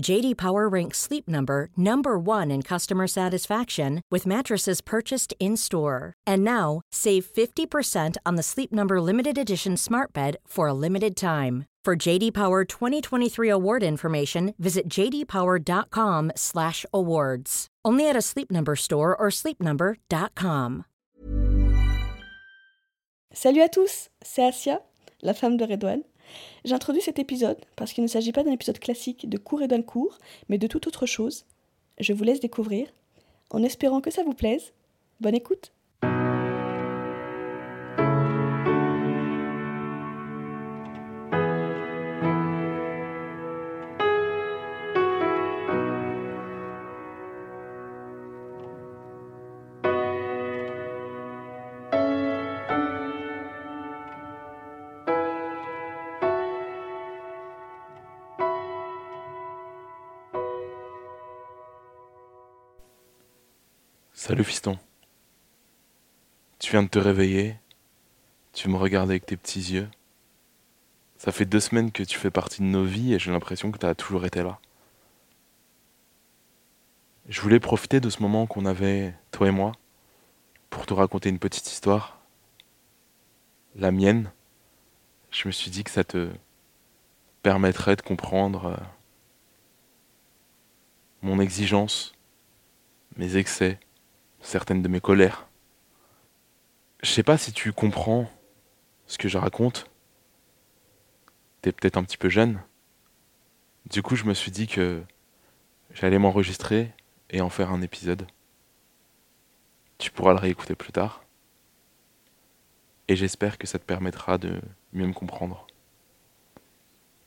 JD Power ranks Sleep Number number 1 in customer satisfaction with mattresses purchased in-store. And now, save 50% on the Sleep Number limited edition Smart Bed for a limited time. For JD Power 2023 award information, visit jdpower.com/awards. Only at a Sleep Number store or sleepnumber.com. Salut à tous, c'est Asia, la femme de Redouane. J'introduis cet épisode parce qu'il ne s'agit pas d'un épisode classique de cours et d'un cours, mais de toute autre chose. Je vous laisse découvrir, en espérant que ça vous plaise. Bonne écoute Salut fiston. Tu viens de te réveiller, tu me regardes avec tes petits yeux. Ça fait deux semaines que tu fais partie de nos vies et j'ai l'impression que tu as toujours été là. Je voulais profiter de ce moment qu'on avait, toi et moi, pour te raconter une petite histoire. La mienne. Je me suis dit que ça te permettrait de comprendre euh, mon exigence, mes excès, certaines de mes colères. Je sais pas si tu comprends ce que je raconte. T'es peut-être un petit peu jeune. Du coup, je me suis dit que j'allais m'enregistrer et en faire un épisode. Tu pourras le réécouter plus tard. Et j'espère que ça te permettra de mieux me comprendre.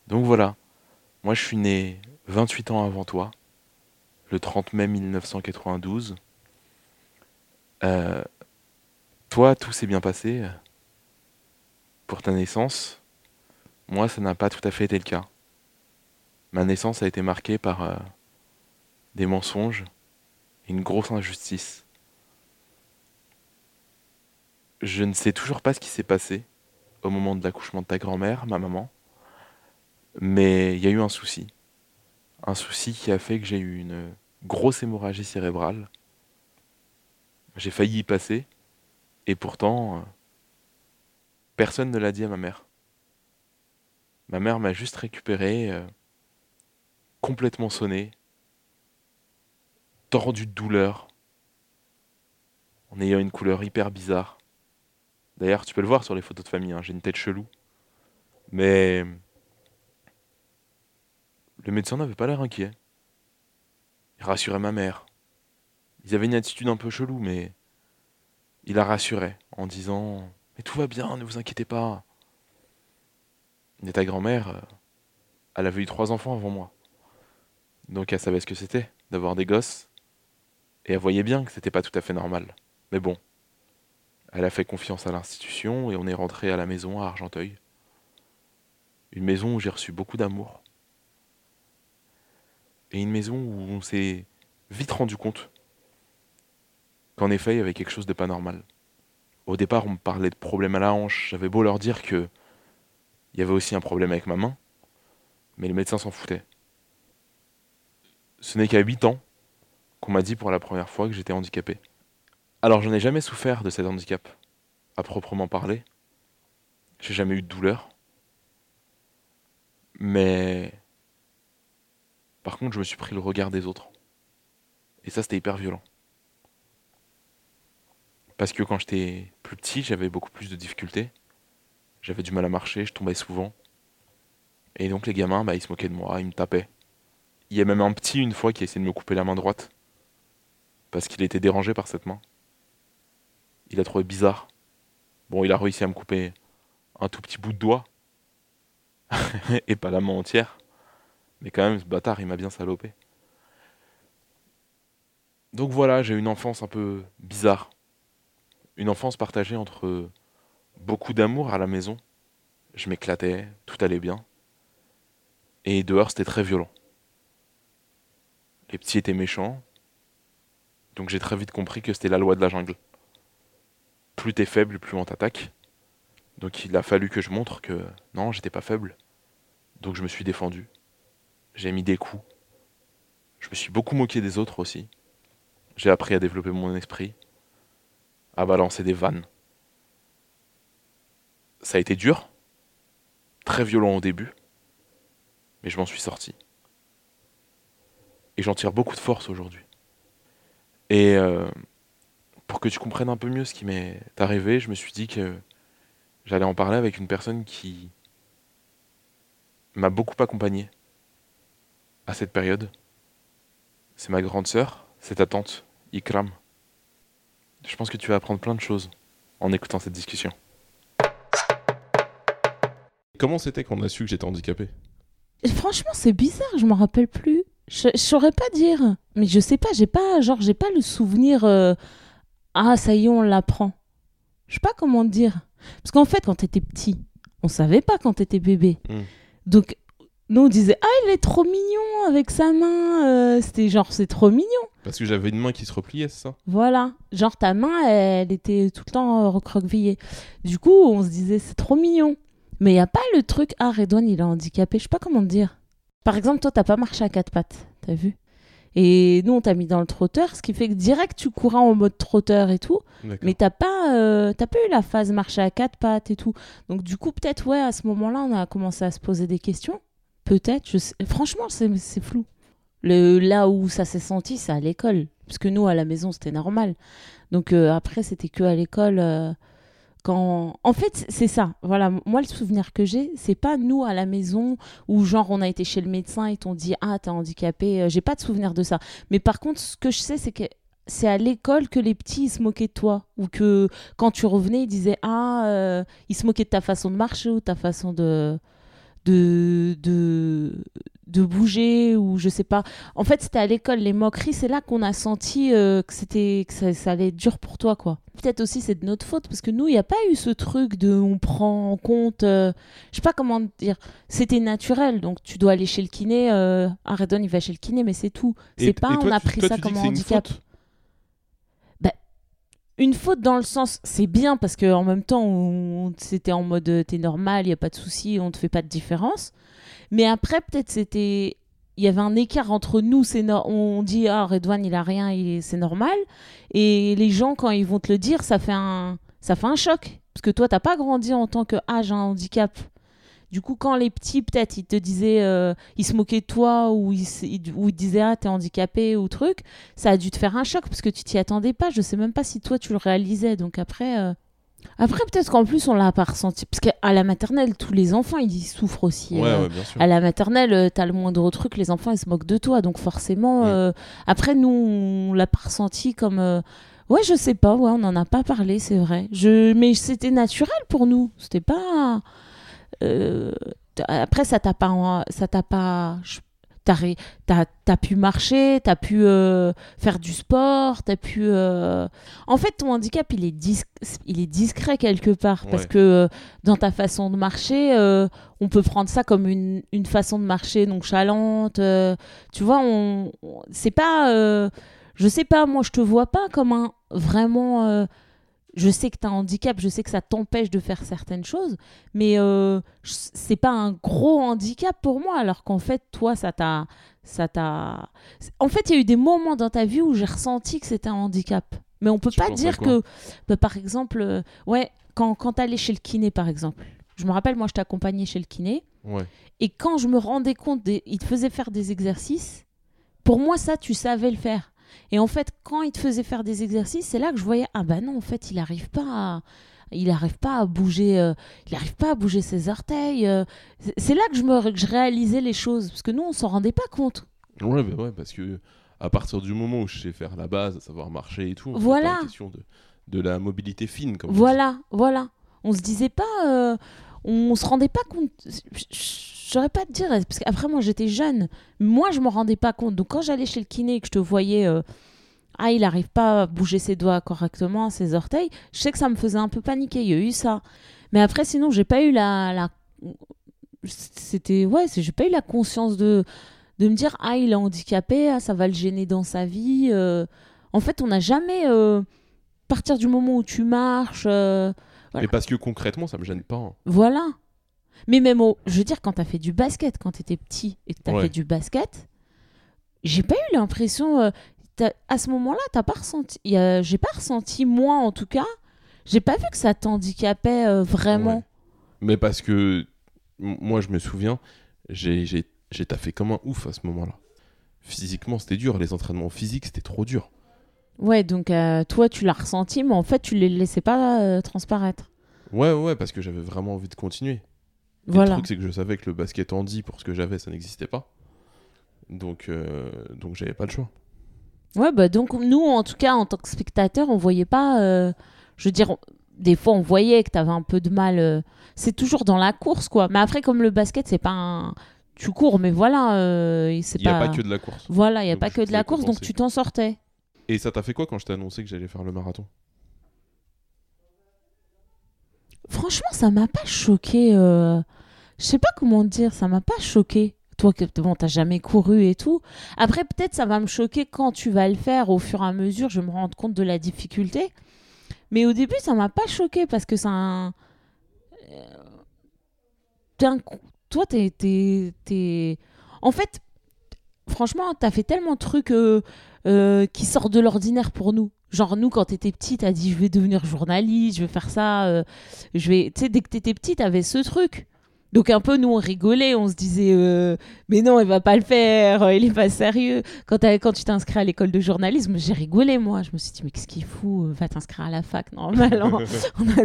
Donc voilà, moi je suis né 28 ans avant toi, le 30 mai 1992. Euh, toi, tout s'est bien passé pour ta naissance. Moi, ça n'a pas tout à fait été le cas. Ma naissance a été marquée par euh, des mensonges et une grosse injustice. Je ne sais toujours pas ce qui s'est passé au moment de l'accouchement de ta grand-mère, ma maman, mais il y a eu un souci. Un souci qui a fait que j'ai eu une grosse hémorragie cérébrale j'ai failli y passer, et pourtant, euh, personne ne l'a dit à ma mère. Ma mère m'a juste récupéré, euh, complètement sonné, tordu de douleur, en ayant une couleur hyper bizarre. D'ailleurs, tu peux le voir sur les photos de famille, hein, j'ai une tête chelou. Mais le médecin n'avait pas l'air inquiet. Il rassurait ma mère. Ils avaient une attitude un peu chelou, mais il la rassurait en disant Mais tout va bien, ne vous inquiétez pas. Et ta grand-mère, euh, elle avait eu trois enfants avant moi. Donc elle savait ce que c'était d'avoir des gosses. Et elle voyait bien que c'était pas tout à fait normal. Mais bon, elle a fait confiance à l'institution et on est rentré à la maison à Argenteuil. Une maison où j'ai reçu beaucoup d'amour. Et une maison où on s'est vite rendu compte qu'en effet, il y avait quelque chose de pas normal. Au départ, on me parlait de problèmes à la hanche. J'avais beau leur dire que il y avait aussi un problème avec ma main, mais les médecins s'en foutaient. Ce n'est qu'à 8 ans qu'on m'a dit pour la première fois que j'étais handicapé. Alors, je n'ai jamais souffert de cet handicap, à proprement parler. J'ai jamais eu de douleur. Mais. Par contre, je me suis pris le regard des autres. Et ça, c'était hyper violent. Parce que quand j'étais plus petit, j'avais beaucoup plus de difficultés. J'avais du mal à marcher, je tombais souvent. Et donc les gamins, bah, ils se moquaient de moi, ils me tapaient. Il y a même un petit une fois qui a essayé de me couper la main droite. Parce qu'il était dérangé par cette main. Il a trouvé bizarre. Bon, il a réussi à me couper un tout petit bout de doigt. Et pas la main entière. Mais quand même, ce bâtard, il m'a bien salopé. Donc voilà, j'ai une enfance un peu bizarre. Une enfance partagée entre beaucoup d'amour à la maison. Je m'éclatais, tout allait bien. Et dehors, c'était très violent. Les petits étaient méchants. Donc j'ai très vite compris que c'était la loi de la jungle. Plus t'es faible, plus on t'attaque. Donc il a fallu que je montre que non, j'étais pas faible. Donc je me suis défendu. J'ai mis des coups. Je me suis beaucoup moqué des autres aussi. J'ai appris à développer mon esprit, à balancer des vannes. Ça a été dur, très violent au début, mais je m'en suis sorti. Et j'en tire beaucoup de force aujourd'hui. Et euh, pour que tu comprennes un peu mieux ce qui m'est arrivé, je me suis dit que j'allais en parler avec une personne qui m'a beaucoup accompagné à cette période. C'est ma grande sœur, c'est ta tante, Ikram. Je pense que tu vas apprendre plein de choses en écoutant cette discussion. Comment c'était qu'on a su que j'étais handicapé? Franchement, c'est bizarre, je m'en rappelle plus. Je, je saurais pas dire. Mais je sais pas, j'ai pas, genre, j'ai pas le souvenir. euh, ah, ça y est, on l'apprend. Je sais pas comment dire. Parce qu'en fait, quand t'étais petit, on savait pas quand t'étais bébé. Mm. Donc, nous, on disait, ah, il est trop mignon avec sa main. euh, C'était genre, c'est trop mignon. Parce que j'avais une main qui se repliait, c'est ça? Voilà. Genre, ta main, elle était tout le temps euh, recroquevillée. Du coup, on se disait, c'est trop mignon. Mais il n'y a pas le truc, ah, Redouane, il est handicapé. Je sais pas comment te dire. Par exemple, toi, t'as pas marché à quatre pattes. T'as vu? Et nous, on t'a mis dans le trotteur, ce qui fait que direct, tu courais en mode trotteur et tout. Mais t'as pas, euh, pas eu la phase marcher à quatre pattes et tout. Donc, du coup, peut-être, ouais, à ce moment-là, on a commencé à se poser des questions. Peut-être. Je sais- Franchement, c'est c'est flou. Le, là où ça s'est senti, c'est à l'école. Parce que nous, à la maison, c'était normal. Donc euh, après, c'était que à l'école. euh, quand... En fait, c'est ça. Voilà, moi, le souvenir que j'ai, c'est pas nous à la maison où, genre, on a été chez le médecin et t'ont dit Ah, t'es handicapé. Euh, J'ai pas de souvenir de ça. Mais par contre, ce que je sais, c'est que c'est à l'école que les petits ils se moquaient de toi. Ou que quand tu revenais, ils disaient Ah, ils se moquaient de ta façon de marcher ou ta façon de. De, de, de bouger ou je sais pas. En fait, c'était à l'école, les moqueries, c'est là qu'on a senti euh, que c'était que ça, ça allait être dur pour toi, quoi. Peut-être aussi c'est de notre faute parce que nous, il n'y a pas eu ce truc de on prend en compte. euh, je sais pas comment dire. C'était naturel, donc tu dois aller chez le kiné. Euh, Aredon, il va chez le kiné, mais c'est tout. C'est pas toi, on a tu- pris toi, ça comme un handicap. faute Une faute dans le sens, c'est bien parce que en même temps, c'était en mode euh, t'es normal, il y a pas de souci, on te fait pas de différence. Mais après, peut-être c'était, il y avait un écart entre nous, c'est on dit ah Redouane il a rien, c'est normal, et les gens quand ils vont te le dire, ça fait un, ça fait un choc parce que toi t'as pas grandi en tant que ah j'ai un handicap. Du coup, quand les petits, peut-être, ils te disaient, euh, ils se moquaient de toi ou ils, s- ils- ou ils disaient, ah, t'es handicapé ou truc, ça a dû te faire un choc parce que tu t'y attendais pas. Je sais même pas si toi, tu le réalisais. Donc après, euh, après peut-être qu'en plus, on l'a pas ressenti. Parce qu'à la maternelle, tous les enfants, ils souffrent aussi. Ouais, euh, ouais, bien sûr. à la maternelle, t'as le moindre truc, les enfants, ils se moquent de toi. Donc forcément, Mm. euh, après, nous, on l'a pas ressenti comme... euh, Ouais, je sais pas, ouais, on n'en a pas parlé, c'est vrai. Je... Mais c'était naturel pour nous. C'était pas... euh, Après, ça t'a pas... Ça t'a pas... T'as t'as pu marcher, t'as pu euh, faire du sport, t'as pu... euh, En fait, ton handicap, il est, dis- il est discret quelque part. Parce que euh, dans ta façon de marcher, on peut prendre ça comme une, une façon de marcher nonchalante. tu vois, on, on- c'est pas. je sais pas, moi, je te vois pas comme un vraiment. Je sais que tu as un handicap, je sais que ça t'empêche de faire certaines choses, mais euh, c'est pas un gros handicap pour moi, alors qu'en fait, toi, ça t'a. Ça t'a... En fait, il y a eu des moments dans ta vie où j'ai ressenti que c'était un handicap. Mais on peut Tu pas dire que, bah, par exemple, euh, ouais, quand, quand t'allais chez le kiné, par exemple. Je me rappelle, moi, je t'accompagnais chez le kiné. Ouais. Et quand je me rendais compte, des... il te faisait faire des exercices, pour moi, ça, tu savais le faire. Et en fait, quand il te faisait faire des exercices, c'est là que je voyais, ah bah non, en fait, il n'arrive pas à... Il n'arrive pas à bouger, euh, il arrive pas à bouger ses orteils. euh. C'est- là que je me, que je réalisais les choses, parce que nous, on s'en rendait pas compte. Ouais, bah ouais, parce que à partir du moment où je sais faire la base, à savoir marcher et tout, Voilà. question de, de la mobilité fine. Comme. Voilà, voilà. On se disait pas, euh, on se rendait pas compte. J'aurais pas à te dire, parce qu'après moi j'étais jeune, moi je m'en rendais pas compte. Donc quand j'allais chez le kiné et que je te voyais, euh, ah il arrive pas à bouger ses doigts correctement, ses orteils, je sais que ça me faisait un peu paniquer. Il y a eu ça. Mais après sinon j'ai pas eu la, la... c'était ouais, j'ai pas eu la conscience de de me dire ah il est handicapé, ah, ça va le gêner dans sa vie. euh. En fait on n'a jamais euh, partir du moment où tu marches. Mais parce que concrètement, ça me gêne pas. hein. voilà. Mais même, au, je veux dire, quand t'as fait du basket, quand t'étais petit et que t'as Ouais. fait du basket, j'ai pas eu l'impression. euh, à ce moment-là, t'as pas ressenti. J'ai pas ressenti, moi en tout cas, j'ai pas vu que ça t'handicapait euh, vraiment. Ouais. Mais parce que moi, je me souviens, j'ai taffé comme un ouf à ce moment-là. Physiquement, c'était dur. Les entraînements physiques, c'était trop dur. Ouais, donc euh, toi, tu l'as ressenti, mais en fait, tu les laissais pas euh, transparaître. Ouais, ouais, parce que j'avais vraiment envie de continuer. Et Le Voilà. truc, c'est que je savais que le basket handi, pour ce que j'avais, ça n'existait pas. Donc, euh, donc j'avais pas le choix. Ouais, bah donc nous, en tout cas, en tant que spectateur, on voyait pas. je veux dire, des fois, on voyait que t'avais un peu de mal. c'est toujours dans la course, quoi. Mais après, comme le basket, c'est pas un. Tu cours, mais voilà, euh, c'est Il n'y pas. a pas que de la course. Voilà, il y a Donc, pas que de la course, donc tu t'en sortais. Et ça t'a fait quoi quand je t'ai annoncé que j'allais faire le marathon? Franchement, ça m'a pas choqué. euh, Je sais pas comment dire, ça m'a pas choqué. Toi, bon, t'as jamais couru et tout. Après, peut-être ça va me choquer quand tu vas le faire au fur et à mesure. Je me rends compte de la difficulté. Mais au début, ça m'a pas choqué parce que c'est un. euh, un Toi, t'es- En fait, franchement, t'as fait tellement de trucs euh, euh, qui sortent de l'ordinaire pour nous. Genre, nous, quand t'étais petit, t'as dit je vais devenir journaliste, je vais faire ça. euh, je vais. Tu sais, dès que t'étais petit, t'avais ce truc. Donc, un peu, nous, on rigolait, on se disait euh, mais non, il va pas le faire, euh, il est pas sérieux. Quand, tu t'es inscrit à l'école de journalisme, j'ai rigolé, moi. Je me suis dit mais qu'est-ce qu'il fout euh, Va t'inscrire à la fac, normal. hein. on, a,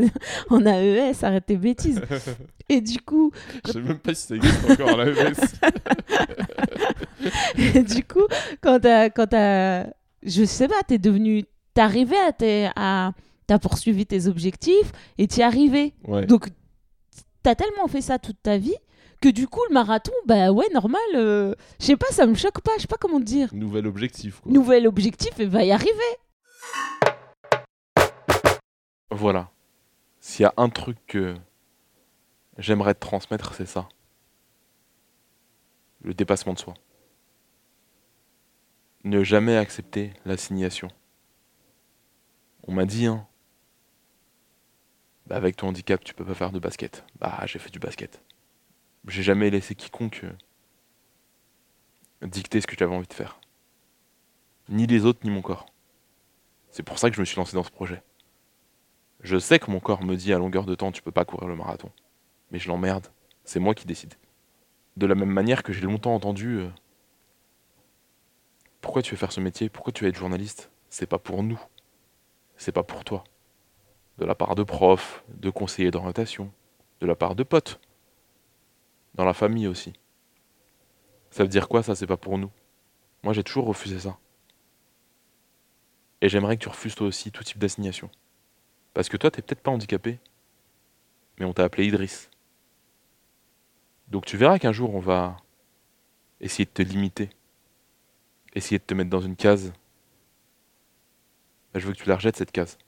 on a ES, arrête tes bêtises. Et du coup, Je sais même pas si ça existe encore à ES. Et du coup, quand t'as, quand t'as, je sais pas, t'es devenu, t'es arrivé à, t'as poursuivi tes objectifs et t'y. Ouais. Donc, t'as tellement fait ça toute ta vie que du coup, le marathon, bah ouais, normal. euh, je sais pas, ça me choque pas, je sais pas comment te dire. Nouvel objectif. Quoi. Nouvel objectif et va y arriver. Voilà. S'il y a un truc que j'aimerais te transmettre, c'est ça. Le dépassement de soi. Ne jamais accepter l'assignation. On m'a dit, hein. Bah avec ton handicap, tu peux pas faire de basket. Bah j'ai fait du basket. J'ai jamais laissé quiconque euh, dicter ce que j'avais envie de faire. Ni les autres, ni mon corps. C'est pour ça que je me suis lancé dans ce projet. Je sais que mon corps me dit à longueur de temps tu peux pas courir le marathon. Mais je l'emmerde. C'est moi qui décide. De la même manière que j'ai longtemps entendu euh, Pourquoi tu veux faire ce métier? Pourquoi tu veux être journaliste? C'est pas pour nous. C'est pas pour toi. De la part de profs, de conseillers d'orientation, de la part de potes. Dans la famille aussi. Ça veut dire quoi ça C'est pas pour nous? Moi j'ai toujours refusé ça. Et j'aimerais que tu refuses toi aussi tout type d'assignation. Parce que toi, t'es peut-être pas handicapé, mais on t'a appelé Idriss. Donc tu verras qu'un jour, on va essayer de te limiter, essayer de te mettre dans une case. Bah, je veux que tu la rejettes, cette case.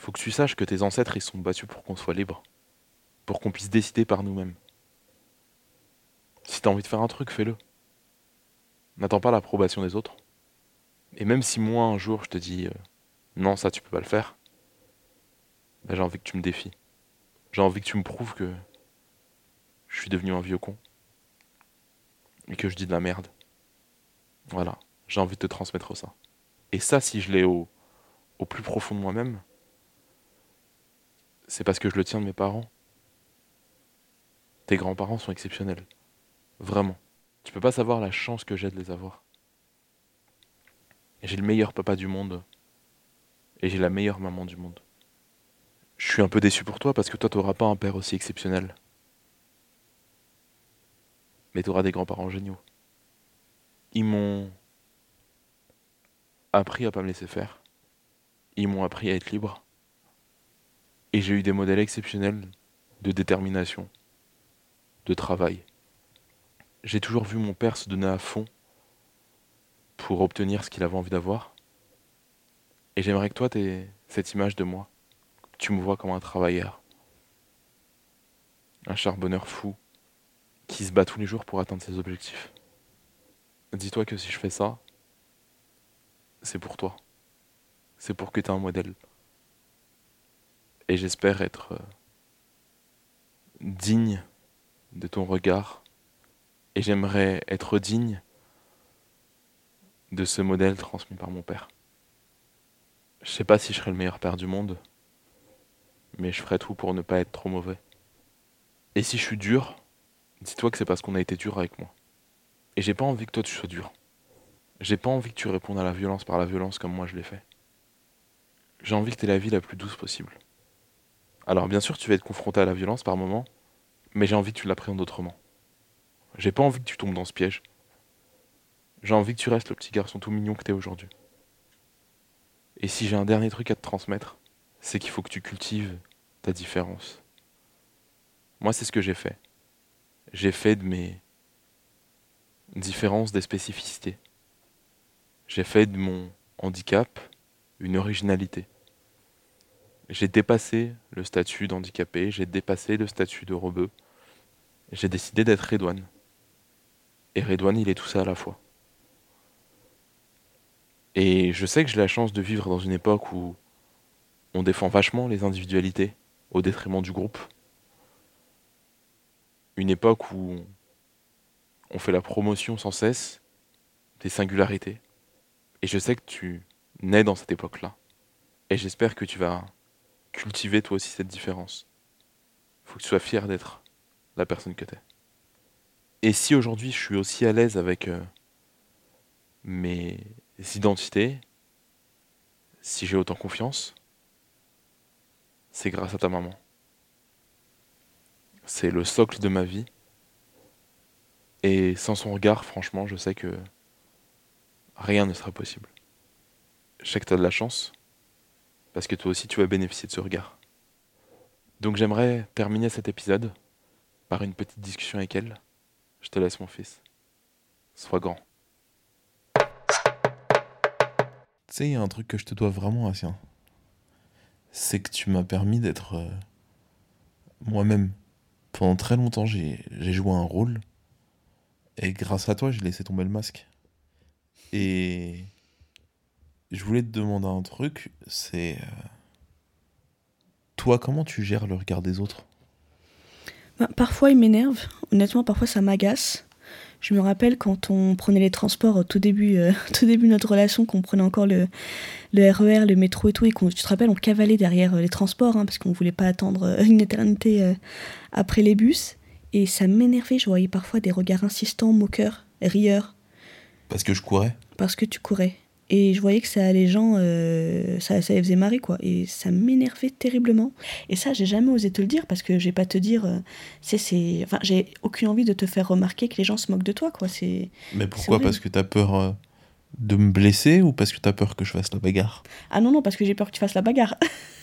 Faut que tu saches que tes ancêtres, ils sont battus pour qu'on soit libre, pour qu'on puisse décider par nous-mêmes. Si t'as envie de faire un truc, fais-le. N'attends pas l'approbation des autres. Et même si moi, un jour, je te dis... euh, non, ça tu peux pas le faire, bah, j'ai envie que tu me défies. J'ai envie que tu me prouves que je suis devenu un vieux con. Et que je dis de la merde. Voilà, j'ai envie de te transmettre ça. Et ça, si je l'ai au, au plus profond de moi-même, c'est parce que je le tiens de mes parents. Tes grands-parents sont exceptionnels. Vraiment. Tu peux pas savoir la chance que j'ai de les avoir. J'ai le meilleur papa du monde et j'ai la meilleure maman du monde. Je suis un peu déçu pour toi parce que toi, t'auras pas un père aussi exceptionnel. Mais t'auras des grands-parents géniaux. Ils m'ont appris à pas me laisser faire. Ils m'ont appris à être libre. Et j'ai eu des modèles exceptionnels de détermination, de travail. J'ai toujours vu mon père se donner à fond pour obtenir ce qu'il avait envie d'avoir. Et j'aimerais que toi, tu cette image de moi. Tu me vois comme un travailleur. Un charbonneur fou qui se bat tous les jours pour atteindre ses objectifs. Dis-toi que si je fais ça, c'est pour toi. C'est pour que tu aies un modèle. Et j'espère être euh, digne de ton regard. Et j'aimerais être digne de ce modèle transmis par mon père. Je sais pas si je serai le meilleur père du monde, mais je ferai tout pour ne pas être trop mauvais. Et si je suis dur, dis-toi que c'est parce qu'on a été dur avec moi. Et j'ai pas envie que toi tu sois dur. J'ai pas envie que tu répondes à la violence par la violence comme moi je l'ai fait. J'ai envie que tu aies la vie la plus douce possible. Alors bien sûr tu vas être confronté à la violence par moments, mais j'ai envie que tu l'appréhendes autrement. J'ai pas envie que tu tombes dans ce piège. J'ai envie que tu restes le petit garçon tout mignon que t'es aujourd'hui. Et si j'ai un dernier truc à te transmettre, c'est qu'il faut que tu cultives ta différence. Moi, c'est ce que j'ai fait. J'ai fait de mes différences des spécificités. J'ai fait de mon handicap une originalité. J'ai dépassé le statut d'handicapé, j'ai dépassé le statut de rebeu. J'ai décidé d'être Redouane. Et Redouane, il est tout ça à la fois. Et je sais que j'ai la chance de vivre dans une époque où on défend vachement les individualités au détriment du groupe. Une époque où on fait la promotion sans cesse des singularités. Et je sais que tu nais dans cette époque-là. Et j'espère que tu vas cultiver toi aussi cette différence. Faut que tu sois fier d'être la personne que tu es. Et si aujourd'hui je suis aussi à l'aise avec euh, mes identités, si j'ai autant confiance, c'est grâce à ta maman. C'est le socle de ma vie. Et sans son regard, franchement, je sais que rien ne sera possible. Je sais que tu as de la chance, parce que toi aussi tu vas bénéficier de ce regard. Donc j'aimerais terminer cet épisode par une petite discussion avec elle. Je te laisse mon fils. Sois grand. Tu sais, il y a un truc que je te dois vraiment, Asien. C'est que tu m'as permis d'être euh, moi-même. Pendant très longtemps, j'ai joué un rôle. Et grâce à toi, j'ai laissé tomber le masque. Et je voulais te demander un truc, c'est... euh, Toi, comment tu gères le regard des autres? Bah, parfois, il m'énerve. Honnêtement, parfois, ça m'agace. Je me rappelle quand on prenait les transports au tout début, euh, tout début de notre relation, qu'on prenait encore le, le RER, le métro et tout, et qu'on, tu te rappelles, on cavalait derrière euh, les transports, hein, parce qu'on voulait pas attendre une éternité euh, après les bus. Et ça m'énervait, je voyais parfois des regards insistants, moqueurs, rieurs, Parce que je courais? Parce que tu courais. Et je voyais que ça les gens, euh, ça, ça les faisait marrer, quoi. Et ça m'énervait terriblement. Et ça, j'ai jamais osé te le dire parce que j'ai pas te dire, euh, c'est, c'est, enfin, j'ai aucune envie de te faire remarquer que les gens se moquent de toi, quoi. C'est, Mais pourquoi? Parce que t'as peur euh, de me blesser ou parce que t'as peur que je fasse la bagarre? Ah non non, parce que j'ai peur que tu fasses la bagarre.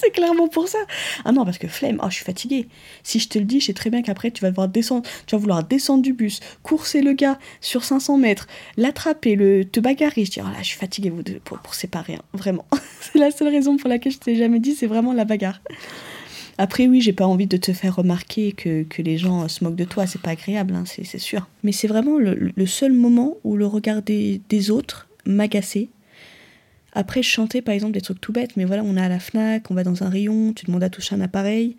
c'est clairement pour ça. Ah non, parce que flemme. Oh, je suis fatiguée. Si je te le dis, je sais très bien qu'après tu vas devoir descendre, tu vas vouloir descendre du bus, courser le gars sur 500 mètres, l'attraper, le te bagarrer. Je dis, oh là, je suis fatiguée vous pour, pour séparer, hein. vraiment. c'est la seule raison pour laquelle je t'ai jamais dit, c'est vraiment la bagarre. Après, oui, j'ai pas envie de te faire remarquer que, que les gens se moquent de toi, c'est pas agréable, hein, c'est sûr. Mais c'est vraiment le, le seul moment où le regard des, des autres m'agaçait. Après, je chantais par exemple des trucs tout bêtes, mais voilà, on est à la Fnac, on va dans un rayon, tu demandes à toucher un appareil.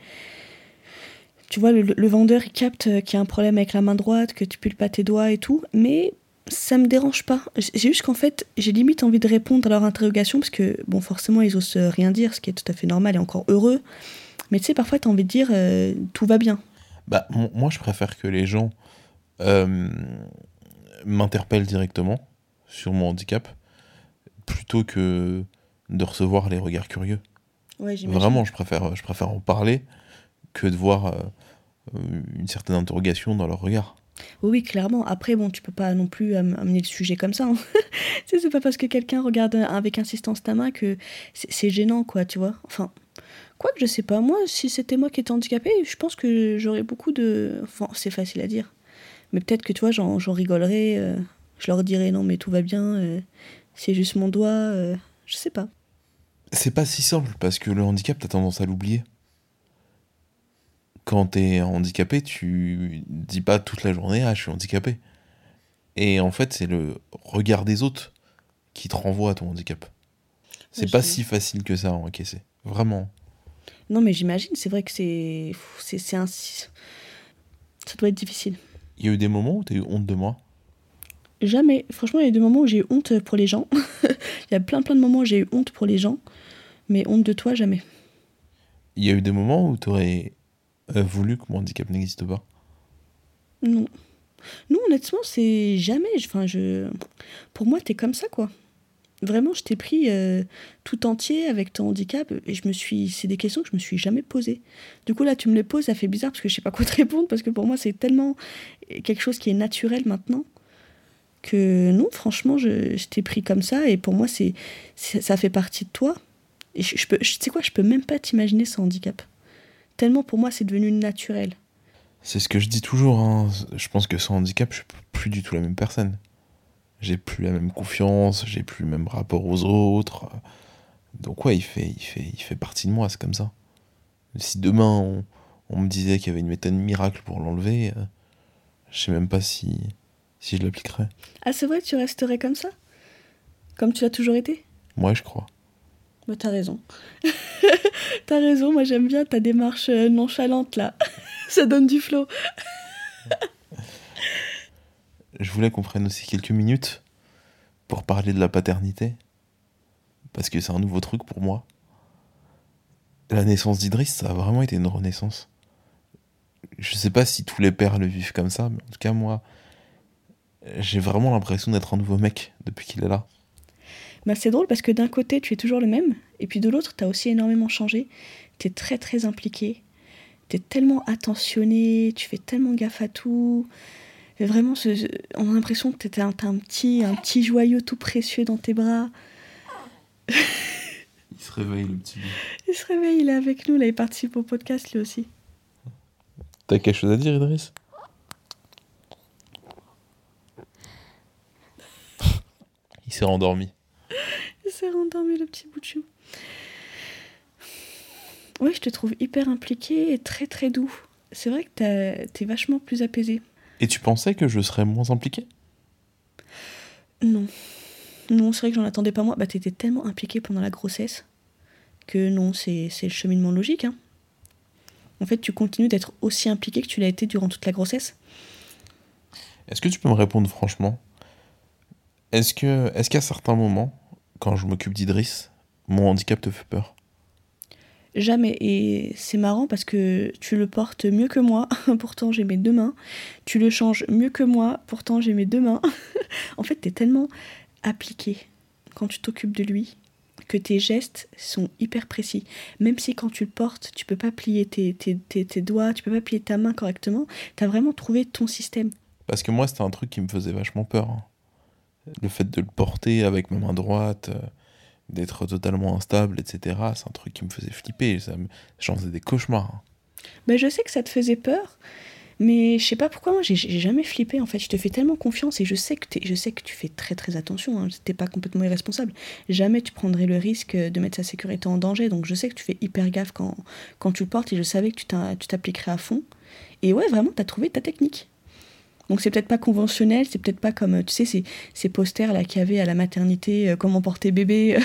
Tu vois, le, le vendeur, il capte euh, qu'il y a un problème avec la main droite, que tu pulles pas tes doigts et tout, mais ça me dérange pas. J'ai juste qu'en fait, j'ai limite envie de répondre à leur interrogation, parce que, bon, forcément, ils osent rien dire, ce qui est tout à fait normal et encore heureux. Mais tu sais, parfois, t'as envie de dire euh, tout va bien. Bah, moi, je préfère que les gens euh, m'interpellent directement sur mon handicap plutôt que de recevoir les regards curieux. Ouais. Vraiment, je préfère, je préfère en parler que de voir euh, euh, une certaine interrogation dans leur regard. Oui, clairement. Après, bon, tu peux pas non plus am- amener le sujet comme ça. hein. C'est pas parce que quelqu'un regarde avec insistance ta main que c'est gênant, quoi, tu vois. Enfin, quoi que je sais pas. Moi, si c'était moi qui étais handicapée, je pense que j'aurais beaucoup de. Enfin, c'est facile à dire. Mais peut-être que, tu vois, j'en j'en rigolerais. euh, je leur dirais non, mais tout va bien. euh, c'est juste mon doigt. euh, je sais pas. C'est pas si simple parce que le handicap, t'as tendance à l'oublier. Quand t'es handicapé, tu dis pas toute la journée Ah, je suis handicapé. Et en fait, c'est le regard des autres qui te renvoie à ton handicap. C'est pas si facile que ça à encaisser. Vraiment. Non, mais j'imagine, c'est vrai que c'est. C'est c'est un. Ça doit être difficile. Il y a eu des moments où t'as eu honte de moi. Jamais. Franchement, il y a eu des moments où j'ai eu honte pour les gens. il y a plein plein de moments où j'ai eu honte pour les gens. Mais honte de toi, jamais. Il y a eu des moments où t'aurais euh, voulu que mon handicap n'existe pas? Non. Non, honnêtement, c'est jamais. Enfin, je. Pour moi, t'es comme ça, quoi. Vraiment, je t'ai pris euh, tout entier avec ton handicap et je me suis. C'est des questions que je me suis jamais posées. Du coup, là, tu me les poses, ça fait bizarre parce que je sais pas quoi te répondre parce que pour moi, c'est tellement quelque chose qui est naturel maintenant que non, franchement, je, t'ai pris comme ça et pour moi, c'est, ça fait partie de toi. Et je, peux, je- tu sais quoi, je peux même pas t'imaginer sans handicap. Tellement pour moi, c'est devenu naturel. C'est ce que je dis toujours. hein. Je pense que sans handicap, je suis plus du tout la même personne. J'ai plus la même confiance, j'ai plus le même rapport aux autres. Donc ouais, il fait, il fait, il fait partie de moi, c'est comme ça. Si demain on, on me disait qu'il y avait une méthode miracle pour l'enlever, euh, je sais même pas si, si je l'appliquerais. Ah, c'est vrai, tu resterais comme ça? Comme tu l'as toujours été? Moi, je crois. Bah, t'as raison. t'as raison, moi j'aime bien ta démarche euh, nonchalante là. ça donne du flow. Je voulais qu'on prenne aussi quelques minutes pour parler de la paternité. Parce que c'est un nouveau truc pour moi. La naissance d'Idriss, ça a vraiment été une renaissance. Je sais pas si tous les pères le vivent comme ça, mais en tout cas, moi, j'ai vraiment l'impression d'être un nouveau mec depuis qu'il est là. Bah, c'est drôle parce que d'un côté tu es toujours le même, et puis de l'autre t'as aussi énormément changé. T'es très très impliqué. T'es tellement attentionné, tu fais tellement gaffe à tout. Et vraiment, ce- on a l'impression que t'étais un, t'as un petit, un petit joyau tout précieux dans tes bras. Il se réveille, le petit bout. Il se réveille, il est avec nous, là, il participe au podcast lui aussi. T'as quelque chose à dire, Idriss? Il s'est rendormi. Il s'est rendormi, le petit bout de chou. Ouais, je te trouve hyper impliqué et très très doux. C'est vrai que t'es vachement plus apaisé. Et tu pensais que je serais moins impliqué? Non. Non, c'est vrai que j'en attendais pas moi. Bah, t'étais tellement impliqué pendant la grossesse que non, c'est c'est le cheminement logique. hein. En fait, tu continues d'être aussi impliqué que tu l'as été durant toute la grossesse. Est-ce que tu peux me répondre franchement? Est-ce que, est-ce qu'à certains moments, quand je m'occupe d'Idriss, mon handicap te fait peur? Jamais. Et c'est marrant parce que tu le portes mieux que moi, pourtant j'ai mes deux mains. Tu le changes mieux que moi, pourtant j'ai mes deux mains. en fait, t'es tellement appliqué quand tu t'occupes de lui que tes gestes sont hyper précis. Même si quand tu le portes, tu peux pas plier tes, tes, tes, tes doigts, tu peux pas plier ta main correctement, t'as vraiment trouvé ton système. Parce que moi, c'était un truc qui me faisait vachement peur. Le fait de le porter avec ma main droite, euh, d'être totalement instable, etc., c'est un truc qui me faisait flipper. Ça me- J'en faisais des cauchemars. hein. Ben, je sais que ça te faisait peur, mais je sais pas pourquoi, moi j'ai jamais flippé en fait. Je te fais tellement confiance et je sais que, t'es- je sais que tu fais très très attention, hein. t'es pas complètement irresponsable. Jamais tu prendrais le risque de mettre sa sécurité en danger, donc je sais que tu fais hyper gaffe quand, quand tu le portes et je savais que tu t'appliquerais à fond. Et ouais, vraiment, t'as trouvé ta technique. Donc c'est peut-être pas conventionnel, c'est peut-être pas comme, tu sais, ces, ces posters là qu'il y avait à la maternité, euh, comment porter bébé.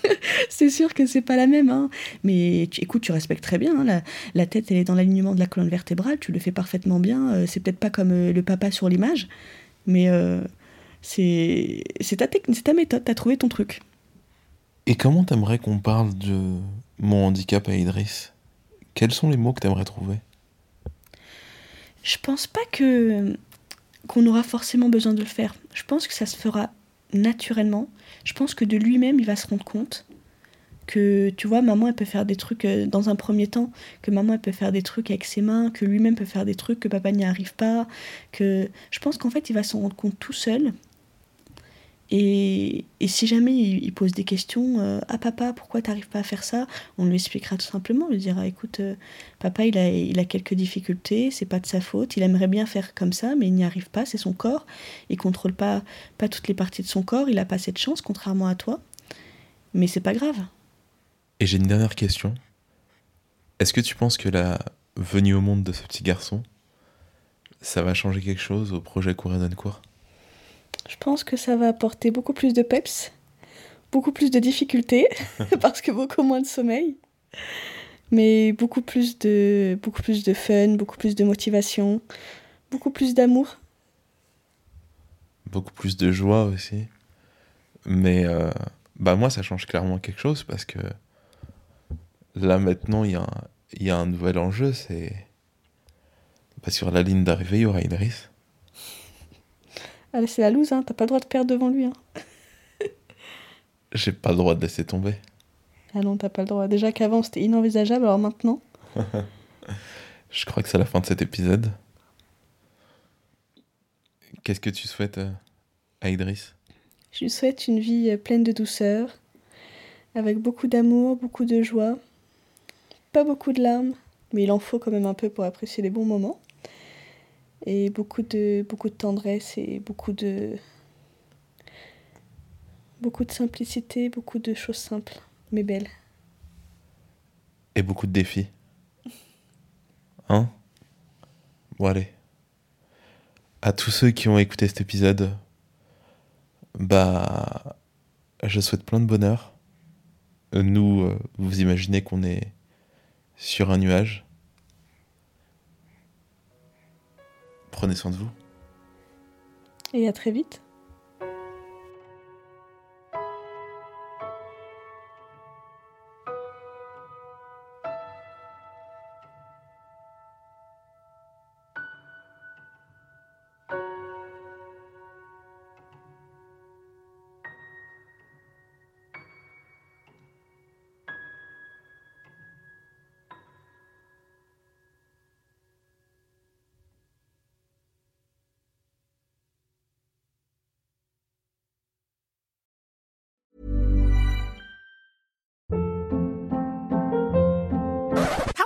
c'est sûr que c'est pas la même, hein. Mais tu- écoute, tu respectes très bien. hein, la, la tête, elle est dans l'alignement de la colonne vertébrale, tu le fais parfaitement bien. euh, c'est peut-être pas comme euh, le papa sur l'image, mais euh, c'est c'est ta, ta méthode, t'as trouvé ton truc. Et comment t'aimerais qu'on parle de mon handicap à Idriss? Quels sont les mots que t'aimerais trouver? Je pense pas que qu'on aura forcément besoin de le faire. Je pense que ça se fera naturellement. Je pense que de lui-même, il va se rendre compte que tu vois, maman elle peut faire des trucs euh, dans un premier temps, que maman elle peut faire des trucs avec ses mains, que lui-même peut faire des trucs que papa n'y arrive pas, que je pense qu'en fait il va s'en rendre compte tout seul. Et, si jamais il, pose des questions, euh, ah papa, pourquoi t'arrives pas à faire ça? On lui expliquera tout simplement, on lui dira, écoute, euh, papa il a, il a quelques difficultés, c'est pas de sa faute, il aimerait bien faire comme ça, mais il n'y arrive pas, c'est son corps, il contrôle pas, pas toutes les parties de son corps, il a pas cette chance, contrairement à toi. Mais c'est pas grave. Et j'ai une dernière question. Est-ce que tu penses que la venue au monde de ce petit garçon, ça va changer quelque chose au projet Cour et Doncourt Je pense que ça va apporter beaucoup plus de peps, beaucoup plus de difficultés, parce que beaucoup moins de sommeil, mais beaucoup plus de, beaucoup plus de fun, beaucoup plus de motivation, beaucoup plus d'amour. Beaucoup plus de joie aussi. Mais euh, bah moi, ça change clairement quelque chose parce que là maintenant, il y, a un- y a un nouvel enjeu, c'est... Bah, sur la ligne d'arrivée, il y aura Idriss. Allez, c'est la loose, hein, t'as pas le droit de perdre devant lui. Hein. J'ai pas le droit de laisser tomber. Ah non, t'as pas le droit. Déjà qu'avant c'était inenvisageable, alors maintenant? Je crois que c'est la fin de cet épisode. Qu'est-ce que tu souhaites euh, à Idriss? Je lui souhaite une vie euh, pleine de douceur, avec beaucoup d'amour, beaucoup de joie, pas beaucoup de larmes, mais il en faut quand même un peu pour apprécier les bons moments, et beaucoup de, beaucoup de tendresse et beaucoup de, beaucoup de simplicité, beaucoup de choses simples, mais belles. Et beaucoup de défis. Hein? Bon allez. À tous ceux qui ont écouté cet épisode, bah, je souhaite plein de bonheur. Nous, euh, vous imaginez qu'on est sur un nuage. Prenez soin de vous. Et à très vite.